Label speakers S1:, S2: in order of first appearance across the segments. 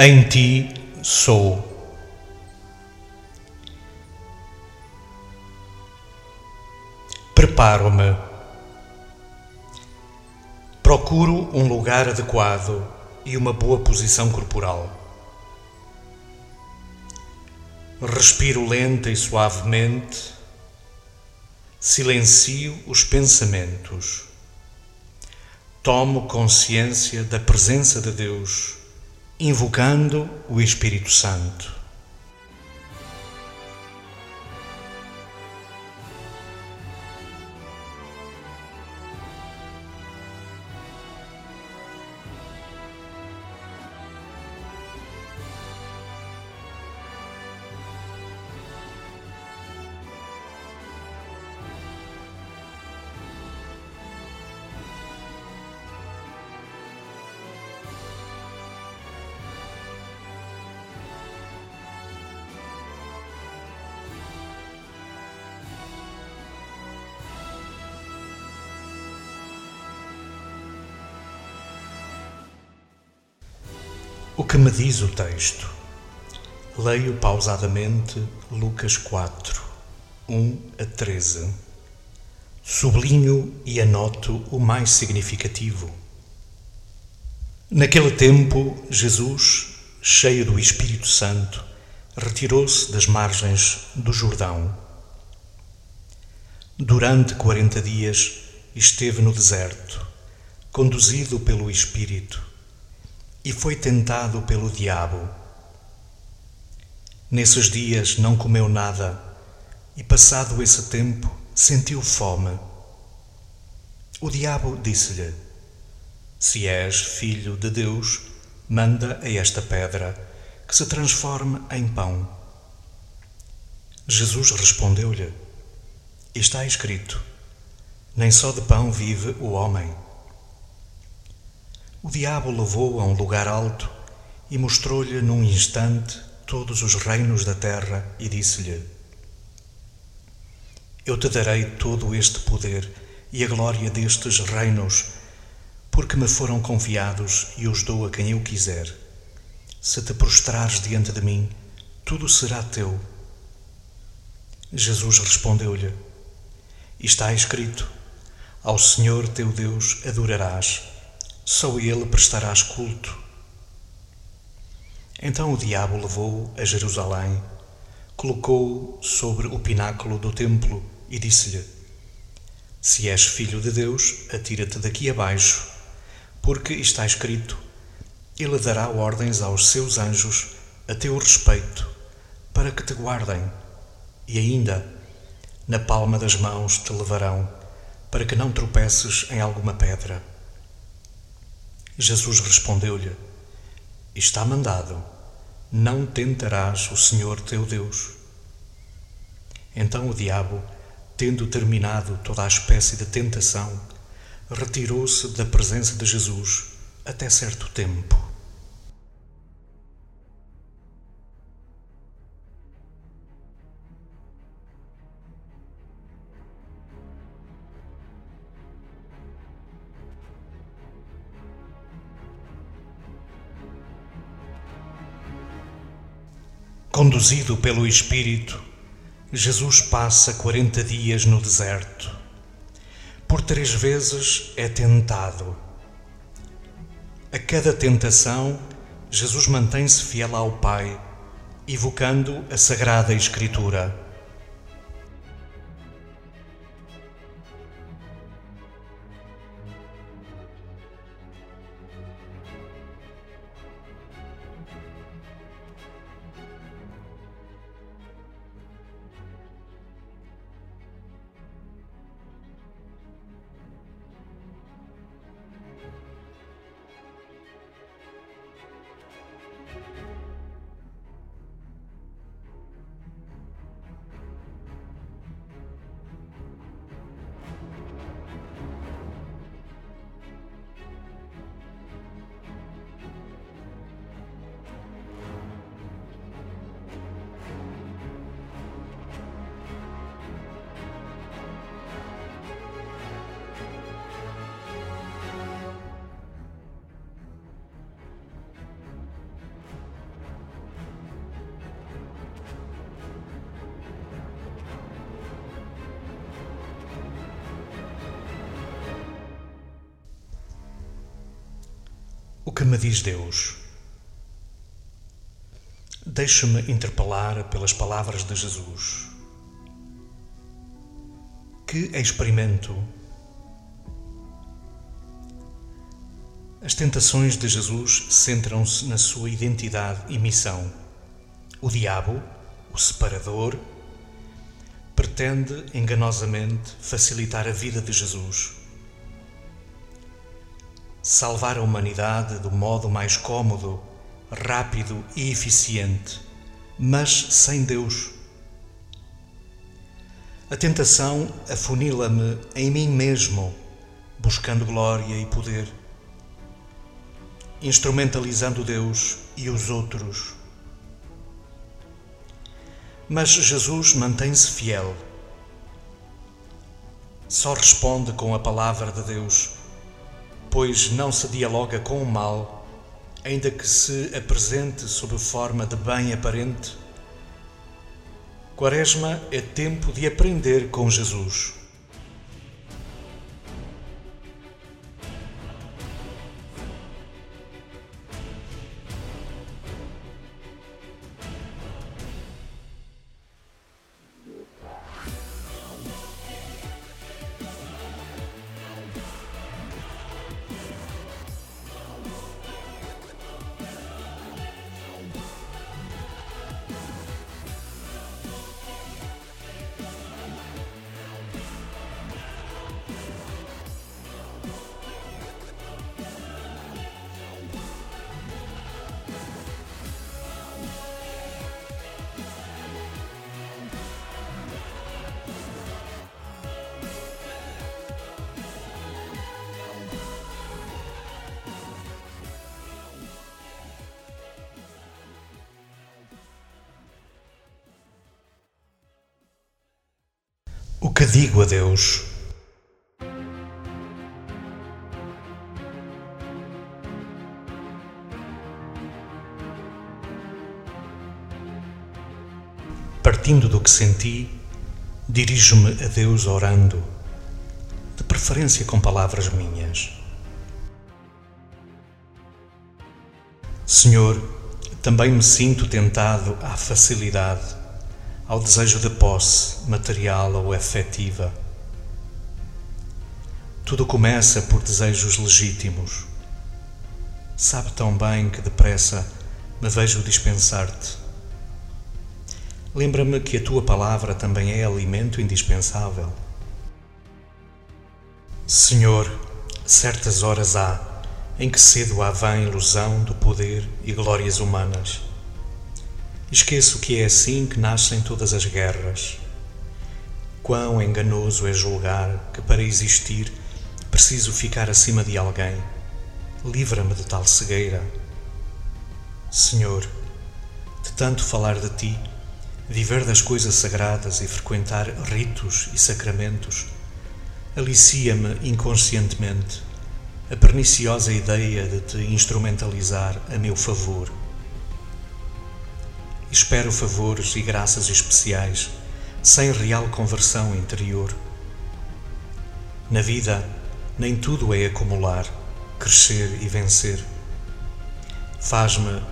S1: Em ti sou. Preparo-me. Procuro um lugar adequado e uma boa posição corporal. Respiro lenta e suavemente. Silencio os pensamentos. Tomo consciência da presença de Deus, invocando o Espírito Santo. O que me diz o texto? Leio pausadamente Lucas 4, 1 a 13. Sublinho e anoto o mais significativo. Naquele tempo, Jesus, cheio do Espírito Santo, retirou-se das margens do Jordão. Durante quarenta dias esteve no deserto, conduzido pelo Espírito e foi tentado pelo diabo. Nesses dias não comeu nada e, passado esse tempo, sentiu fome. O diabo disse-lhe: Se és filho de Deus, manda a esta pedra que se transforme em pão. Jesus respondeu-lhe: Está escrito: Nem só de pão vive o homem. O diabo levou-o a um lugar alto e mostrou-lhe num instante todos os reinos da terra e disse-lhe: Eu te darei todo este poder e a glória destes reinos, porque me foram confiados e os dou a quem eu quiser. Se te prostrares diante de mim, tudo será teu. Jesus respondeu-lhe: Está escrito: Ao Senhor teu Deus adorarás só ele prestarás culto. Então o diabo levou-o a Jerusalém, colocou-o sobre o pináculo do templo e disse-lhe: Se és filho de Deus, atira-te daqui abaixo, porque está escrito: Ele dará ordens aos seus anjos a teu respeito, para que te guardem, e ainda na palma das mãos te levarão, para que não tropeces em alguma pedra. Jesus respondeu-lhe: Está mandado, não tentarás o Senhor teu Deus. Então o diabo, tendo terminado toda a espécie de tentação, retirou-se da presença de Jesus até certo tempo. Conduzido pelo Espírito, Jesus passa quarenta dias no deserto. Por três vezes é tentado. A cada tentação, Jesus mantém-se fiel ao Pai, evocando a Sagrada Escritura. Que me diz Deus? Deixe-me interpelar pelas palavras de Jesus. Que experimento? As tentações de Jesus centram-se na sua identidade e missão. O diabo, o separador, pretende enganosamente facilitar a vida de Jesus salvar a humanidade do modo mais cômodo, rápido e eficiente, mas sem Deus. A tentação afunila-me em mim mesmo, buscando glória e poder, instrumentalizando Deus e os outros. Mas Jesus mantém-se fiel. Só responde com a palavra de Deus pois não se dialoga com o mal, ainda que se apresente sob forma de bem aparente. Quaresma é tempo de aprender com Jesus. Que digo a Deus? Partindo do que senti, dirijo-me a Deus orando, de preferência com palavras minhas. Senhor, também me sinto tentado à facilidade ao desejo de posse material ou efetiva. Tudo começa por desejos legítimos. Sabe tão bem que depressa me vejo dispensar-te. Lembra-me que a tua palavra também é alimento indispensável. Senhor, certas horas há em que cedo a vã ilusão do poder e glórias humanas Esqueço que é assim que nascem todas as guerras. Quão enganoso é julgar que para existir preciso ficar acima de alguém. Livra-me de tal cegueira. Senhor, de tanto falar de ti, viver das coisas sagradas e frequentar ritos e sacramentos, alicia-me inconscientemente a perniciosa ideia de te instrumentalizar a meu favor Espero favores e graças especiais, sem real conversão interior. Na vida, nem tudo é acumular, crescer e vencer. Faz-me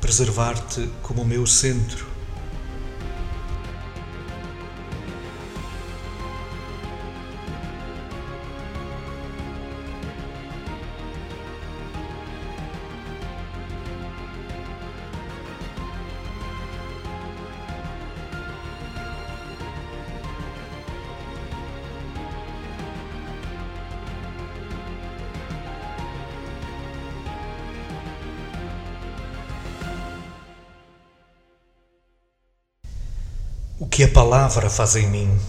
S1: preservar-te como meu centro o que a palavra faz em mim.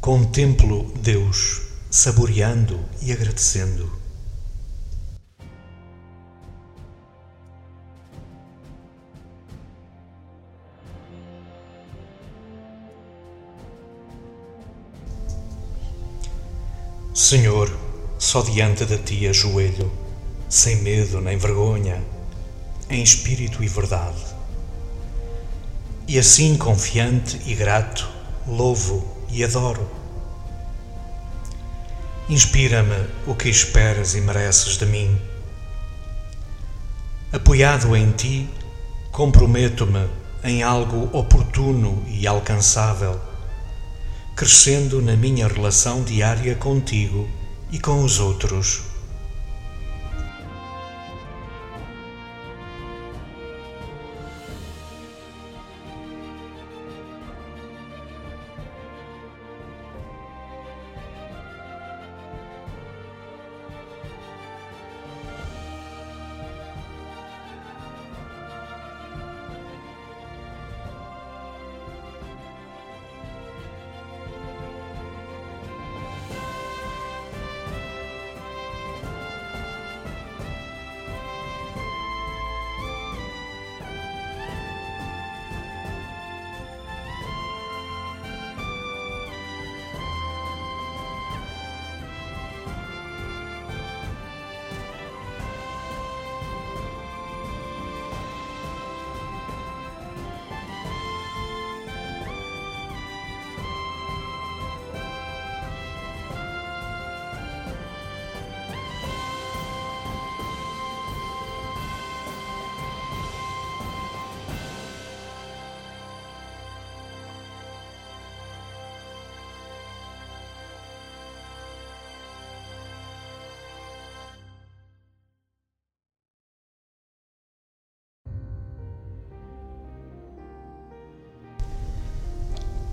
S1: Contemplo Deus, saboreando e agradecendo. Senhor, só diante de ti ajoelho, sem medo nem vergonha, em espírito e verdade e assim, confiante e grato, louvo e adoro. Inspira-me o que esperas e mereces de mim, Apoiado em ti, comprometo-me em algo oportuno e alcançável, crescendo na minha relação diária contigo e com os outros.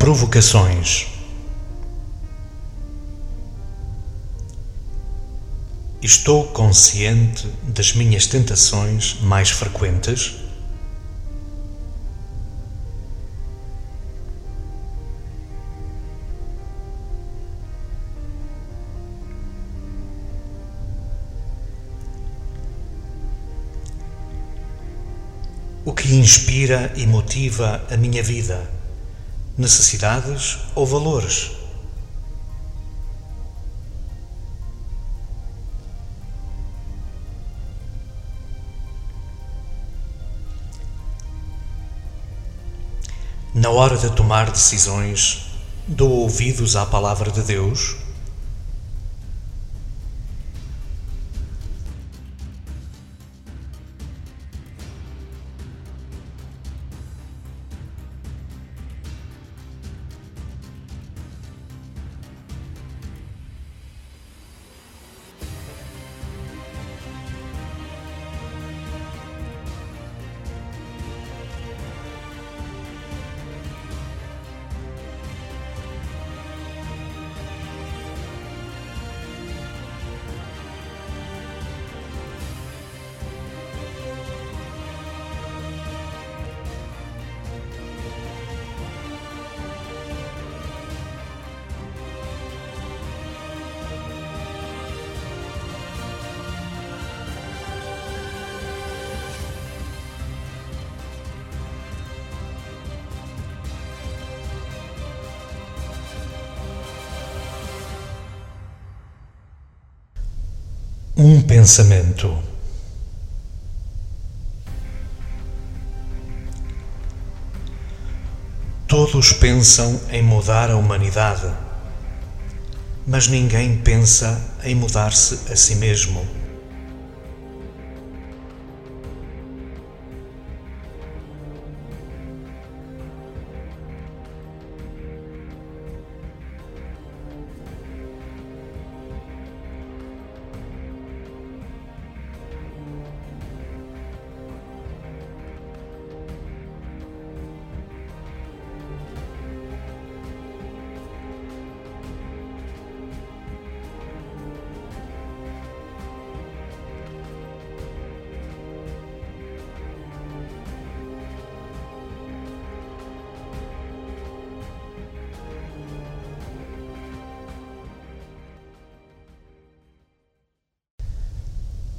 S1: Provocações. Estou consciente das minhas tentações mais frequentes? O que inspira e motiva a minha vida? Necessidades ou valores. Na hora de tomar decisões, dou ouvidos à palavra de Deus Um pensamento. Todos pensam em mudar a humanidade, mas ninguém pensa em mudar-se a si mesmo.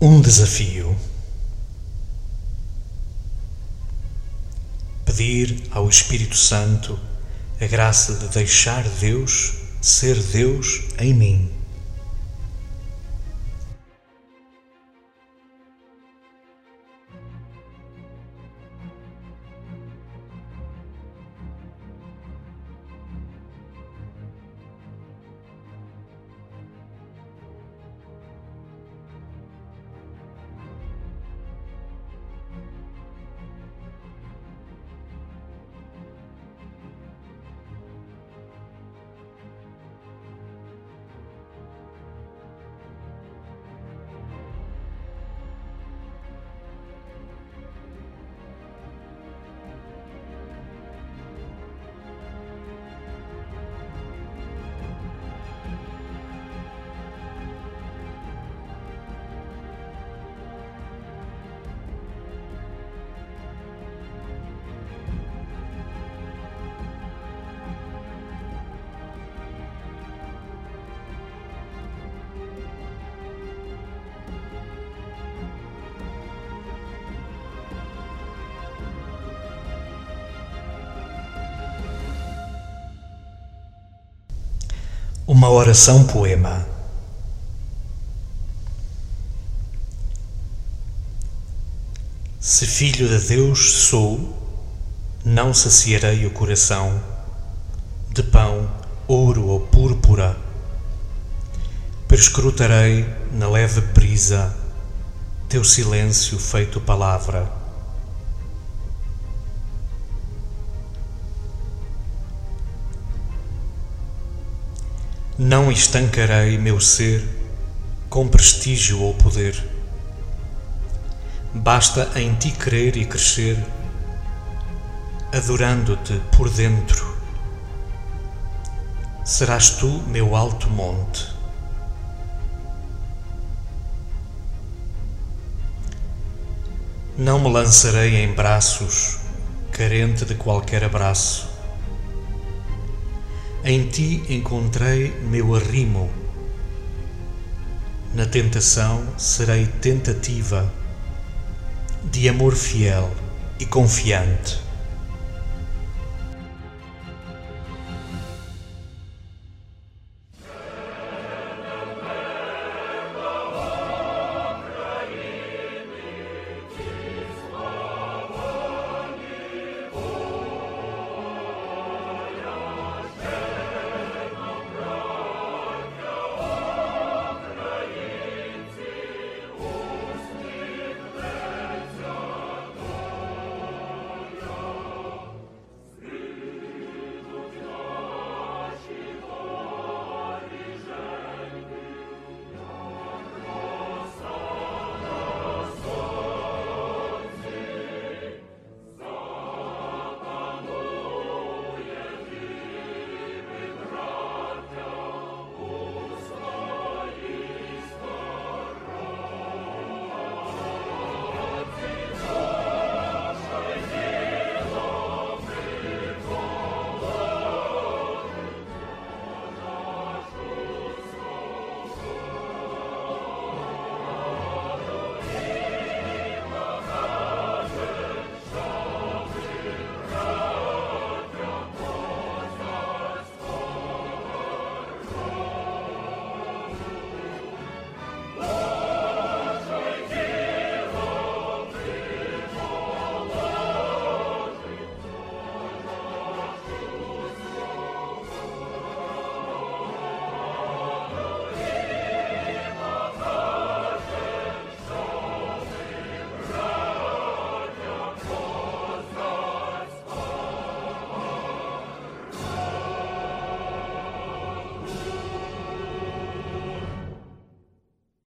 S1: Um desafio. Pedir ao Espírito Santo a graça de deixar Deus ser Deus em mim. Uma oração poema. Se filho de Deus sou, não saciarei o coração de pão, ouro ou púrpura. Perscrutarei na leve brisa teu silêncio feito palavra. Não estancarei meu ser com prestígio ou poder. Basta em ti crer e crescer, adorando-te por dentro. Serás tu meu alto monte. Não me lançarei em braços, carente de qualquer abraço em ti encontrei meu arrimo. Na tentação serei tentativa de amor fiel e confiante.